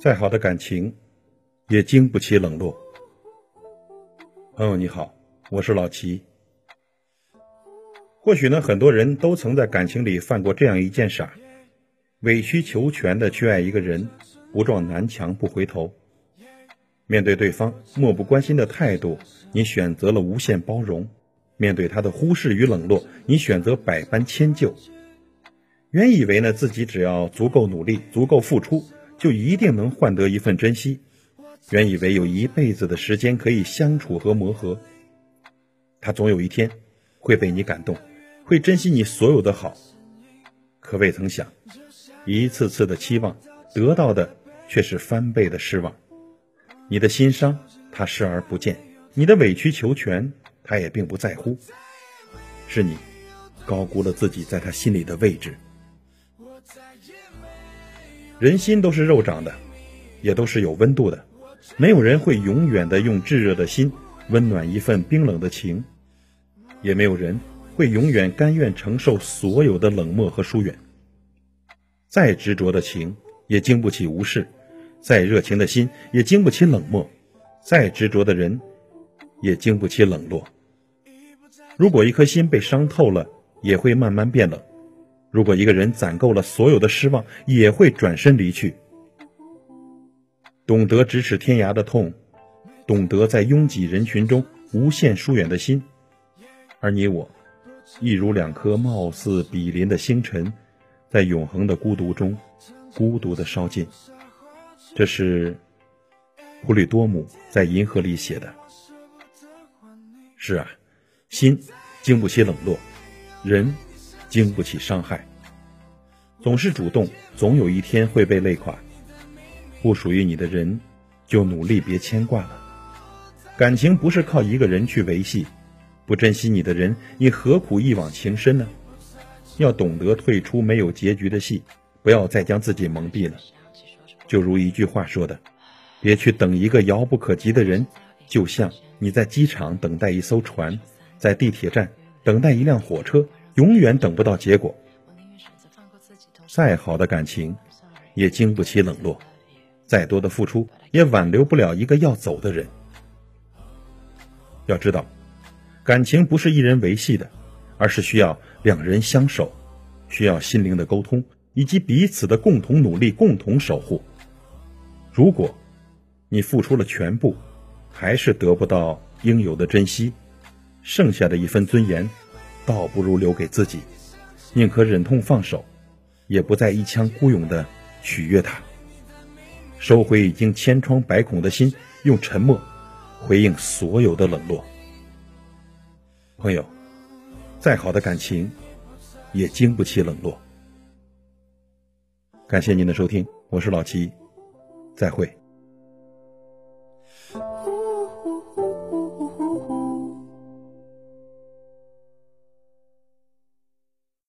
再好的感情，也经不起冷落。朋友你好，我是老齐。或许呢，很多人都曾在感情里犯过这样一件傻：委曲求全的去爱一个人，不撞南墙不回头。面对对方漠不关心的态度，你选择了无限包容；面对他的忽视与冷落，你选择百般迁就。原以为呢，自己只要足够努力、足够付出。就一定能换得一份珍惜。原以为有一辈子的时间可以相处和磨合，他总有一天会被你感动，会珍惜你所有的好。可未曾想，一次次的期望得到的却是翻倍的失望。你的心伤，他视而不见；你的委曲求全，他也并不在乎。是你高估了自己在他心里的位置。人心都是肉长的，也都是有温度的。没有人会永远的用炙热的心温暖一份冰冷的情，也没有人会永远甘愿承受所有的冷漠和疏远。再执着的情也经不起无视，再热情的心也经不起冷漠，再执着的人也经不起冷落。如果一颗心被伤透了，也会慢慢变冷。如果一个人攒够了所有的失望，也会转身离去。懂得咫尺天涯的痛，懂得在拥挤人群中无限疏远的心，而你我，亦如两颗貌似比邻的星辰，在永恒的孤独中，孤独的烧尽。这是普吕多姆在银河里写的。是啊，心经不起冷落，人。经不起伤害，总是主动，总有一天会被累垮。不属于你的人，就努力别牵挂了。感情不是靠一个人去维系，不珍惜你的人，你何苦一往情深呢？要懂得退出没有结局的戏，不要再将自己蒙蔽了。就如一句话说的：“别去等一个遥不可及的人，就像你在机场等待一艘船，在地铁站等待一辆火车。”永远等不到结果。再好的感情，也经不起冷落；再多的付出，也挽留不了一个要走的人。要知道，感情不是一人维系的，而是需要两人相守，需要心灵的沟通，以及彼此的共同努力、共同守护。如果你付出了全部，还是得不到应有的珍惜，剩下的一分尊严。倒不如留给自己，宁可忍痛放手，也不再一腔孤勇的取悦他。收回已经千疮百孔的心，用沉默回应所有的冷落。朋友，再好的感情，也经不起冷落。感谢您的收听，我是老齐，再会。